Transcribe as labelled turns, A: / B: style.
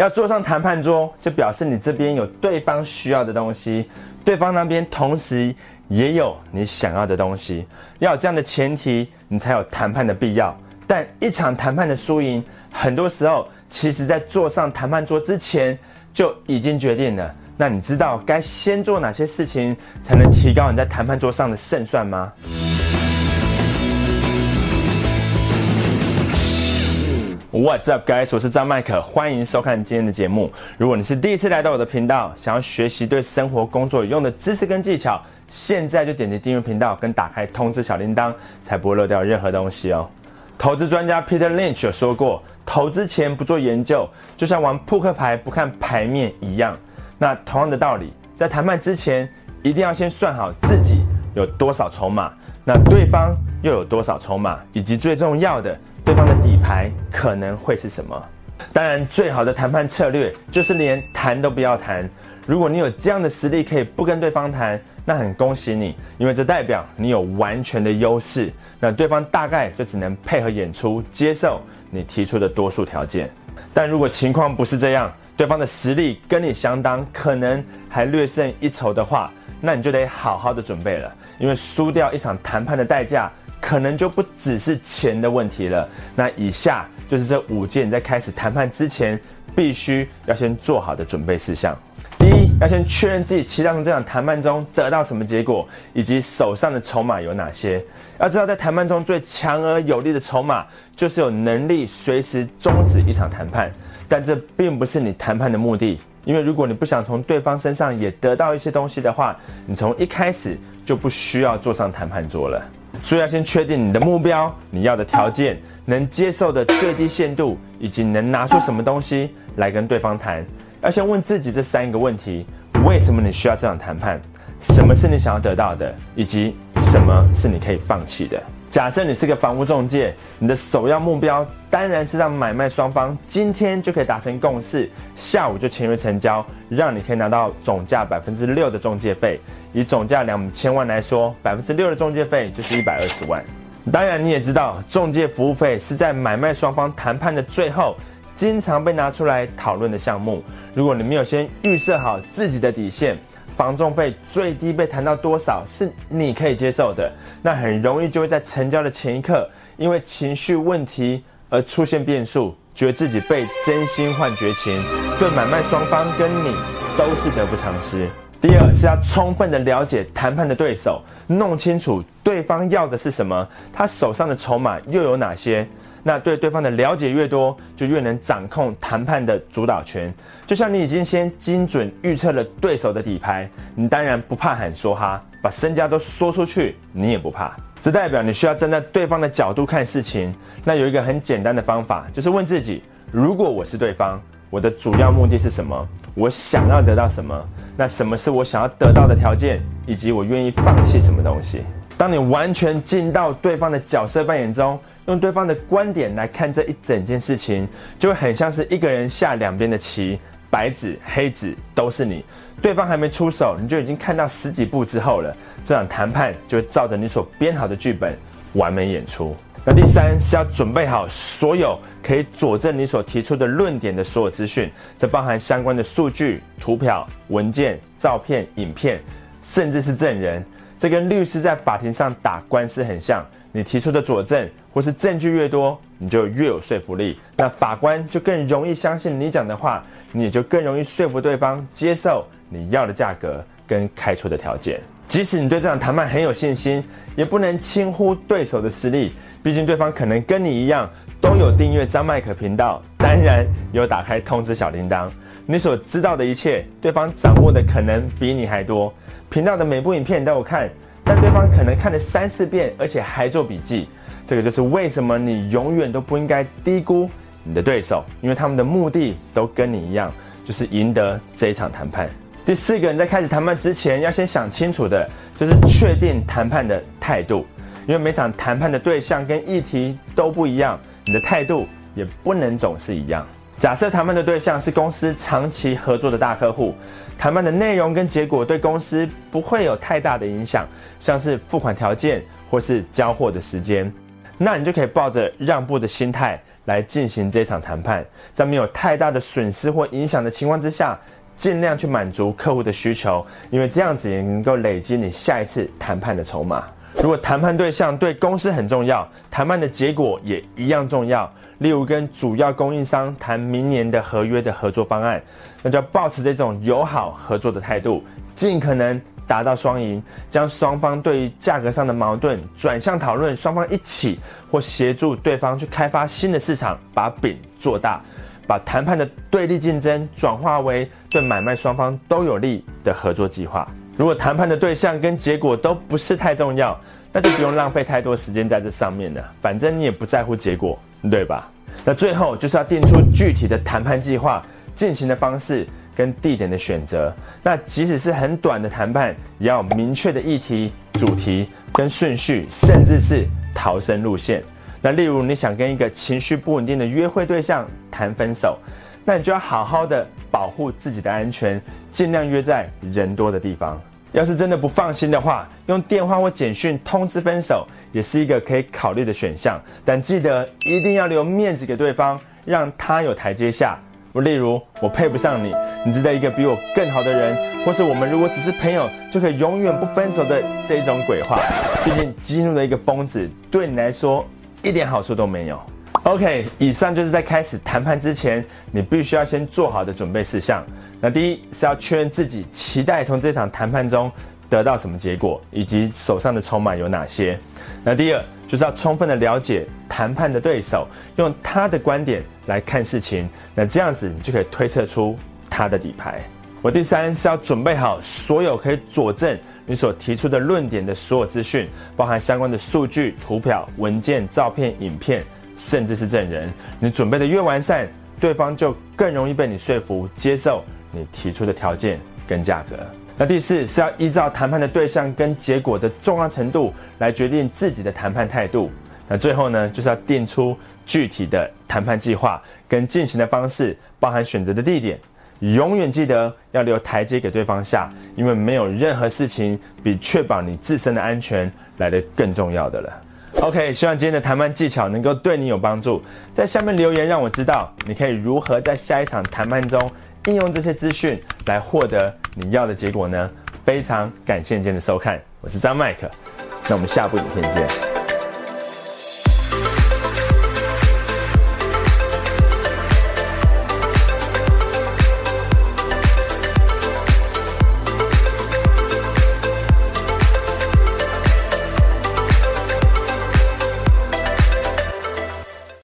A: 要坐上谈判桌，就表示你这边有对方需要的东西，对方那边同时也有你想要的东西。要有这样的前提，你才有谈判的必要。但一场谈判的输赢，很多时候其实在坐上谈判桌之前就已经决定了。那你知道该先做哪些事情，才能提高你在谈判桌上的胜算吗？What's up, guys？我是张麦克，欢迎收看今天的节目。如果你是第一次来到我的频道，想要学习对生活工作有用的知识跟技巧，现在就点击订阅频道跟打开通知小铃铛，才不会漏掉任何东西哦。投资专家 Peter Lynch 有说过，投资前不做研究，就像玩扑克牌不看牌面一样。那同样的道理，在谈判之前，一定要先算好自己有多少筹码，那对方又有多少筹码，以及最重要的。对方的底牌可能会是什么？当然，最好的谈判策略就是连谈都不要谈。如果你有这样的实力，可以不跟对方谈，那很恭喜你，因为这代表你有完全的优势。那对方大概就只能配合演出，接受你提出的多数条件。但如果情况不是这样，对方的实力跟你相当，可能还略胜一筹的话，那你就得好好的准备了，因为输掉一场谈判的代价。可能就不只是钱的问题了。那以下就是这五件在开始谈判之前必须要先做好的准备事项。第一，要先确认自己期待从这场谈判中得到什么结果，以及手上的筹码有哪些。要知道，在谈判中最强而有力的筹码，就是有能力随时终止一场谈判。但这并不是你谈判的目的，因为如果你不想从对方身上也得到一些东西的话，你从一开始就不需要坐上谈判桌了。所以要先确定你的目标、你要的条件、能接受的最低限度，以及能拿出什么东西来跟对方谈。要先问自己这三个问题：为什么你需要这场谈判？什么是你想要得到的？以及什么是你可以放弃的？假设你是个房屋中介，你的首要目标当然是让买卖双方今天就可以达成共识，下午就签约成交，让你可以拿到总价百分之六的中介费。以总价两千万来说，百分之六的中介费就是一百二十万。当然，你也知道，中介服务费是在买卖双方谈判的最后，经常被拿出来讨论的项目。如果你没有先预设好自己的底线。房仲费最低被谈到多少是你可以接受的，那很容易就会在成交的前一刻，因为情绪问题而出现变数，觉得自己被真心换绝情，对买卖双方跟你都是得不偿失。第二是要充分的了解谈判的对手，弄清楚对方要的是什么，他手上的筹码又有哪些。那对对方的了解越多，就越能掌控谈判的主导权。就像你已经先精准预测了对手的底牌，你当然不怕喊说哈，把身家都说出去，你也不怕。这代表你需要站在对方的角度看事情。那有一个很简单的方法，就是问自己：如果我是对方，我的主要目的是什么？我想要得到什么？那什么是我想要得到的条件？以及我愿意放弃什么东西？当你完全进到对方的角色扮演中。用对方的观点来看这一整件事情，就会很像是一个人下两边的棋，白纸黑纸都是你。对方还没出手，你就已经看到十几步之后了。这场谈判就会照着你所编好的剧本完美演出。那第三是要准备好所有可以佐证你所提出的论点的所有资讯，这包含相关的数据、图表、文件、照片、影片，甚至是证人。这跟律师在法庭上打官司很像。你提出的佐证或是证据越多，你就越有说服力，那法官就更容易相信你讲的话，你也就更容易说服对方接受你要的价格跟开出的条件。即使你对这场谈判很有信心，也不能轻忽对手的实力，毕竟对方可能跟你一样都有订阅张麦克频道，当然有打开通知小铃铛。你所知道的一切，对方掌握的可能比你还多。频道的每部影片你都有看。但对方可能看了三四遍，而且还做笔记。这个就是为什么你永远都不应该低估你的对手，因为他们的目的都跟你一样，就是赢得这一场谈判。第四个，你在开始谈判之前，要先想清楚的就是确定谈判的态度，因为每场谈判的对象跟议题都不一样，你的态度也不能总是一样。假设谈判的对象是公司长期合作的大客户，谈判的内容跟结果对公司不会有太大的影响，像是付款条件或是交货的时间，那你就可以抱着让步的心态来进行这场谈判，在没有太大的损失或影响的情况之下，尽量去满足客户的需求，因为这样子也能够累积你下一次谈判的筹码。如果谈判对象对公司很重要，谈判的结果也一样重要。例如跟主要供应商谈明年的合约的合作方案，那就要保持这种友好合作的态度，尽可能达到双赢，将双方对于价格上的矛盾转向讨论双方一起或协助对方去开发新的市场，把饼做大，把谈判的对立竞争转化为对买卖双方都有利的合作计划。如果谈判的对象跟结果都不是太重要，那就不用浪费太多时间在这上面了，反正你也不在乎结果。对吧？那最后就是要定出具体的谈判计划、进行的方式跟地点的选择。那即使是很短的谈判，也要明确的议题、主题跟顺序，甚至是逃生路线。那例如你想跟一个情绪不稳定的约会对象谈分手，那你就要好好的保护自己的安全，尽量约在人多的地方。要是真的不放心的话，用电话或简讯通知分手也是一个可以考虑的选项。但记得一定要留面子给对方，让他有台阶下。例如，我配不上你，你值得一个比我更好的人，或是我们如果只是朋友就可以永远不分手的这一种鬼话。毕竟激怒了一个疯子，对你来说一点好处都没有。OK，以上就是在开始谈判之前，你必须要先做好的准备事项。那第一是要确认自己期待从这场谈判中得到什么结果，以及手上的筹码有哪些。那第二就是要充分的了解谈判的对手，用他的观点来看事情。那这样子你就可以推测出他的底牌。我第三是要准备好所有可以佐证你所提出的论点的所有资讯，包含相关的数据、图表、文件、照片、影片，甚至是证人。你准备的越完善，对方就更容易被你说服接受。你提出的条件跟价格，那第四是要依照谈判的对象跟结果的重要程度来决定自己的谈判态度。那最后呢，就是要定出具体的谈判计划跟进行的方式，包含选择的地点。永远记得要留台阶给对方下，因为没有任何事情比确保你自身的安全来的更重要的了。OK，希望今天的谈判技巧能够对你有帮助，在下面留言让我知道你可以如何在下一场谈判中。应用这些资讯来获得你要的结果呢？非常感谢今天的收看，我是张麦克，那我们下部影片见。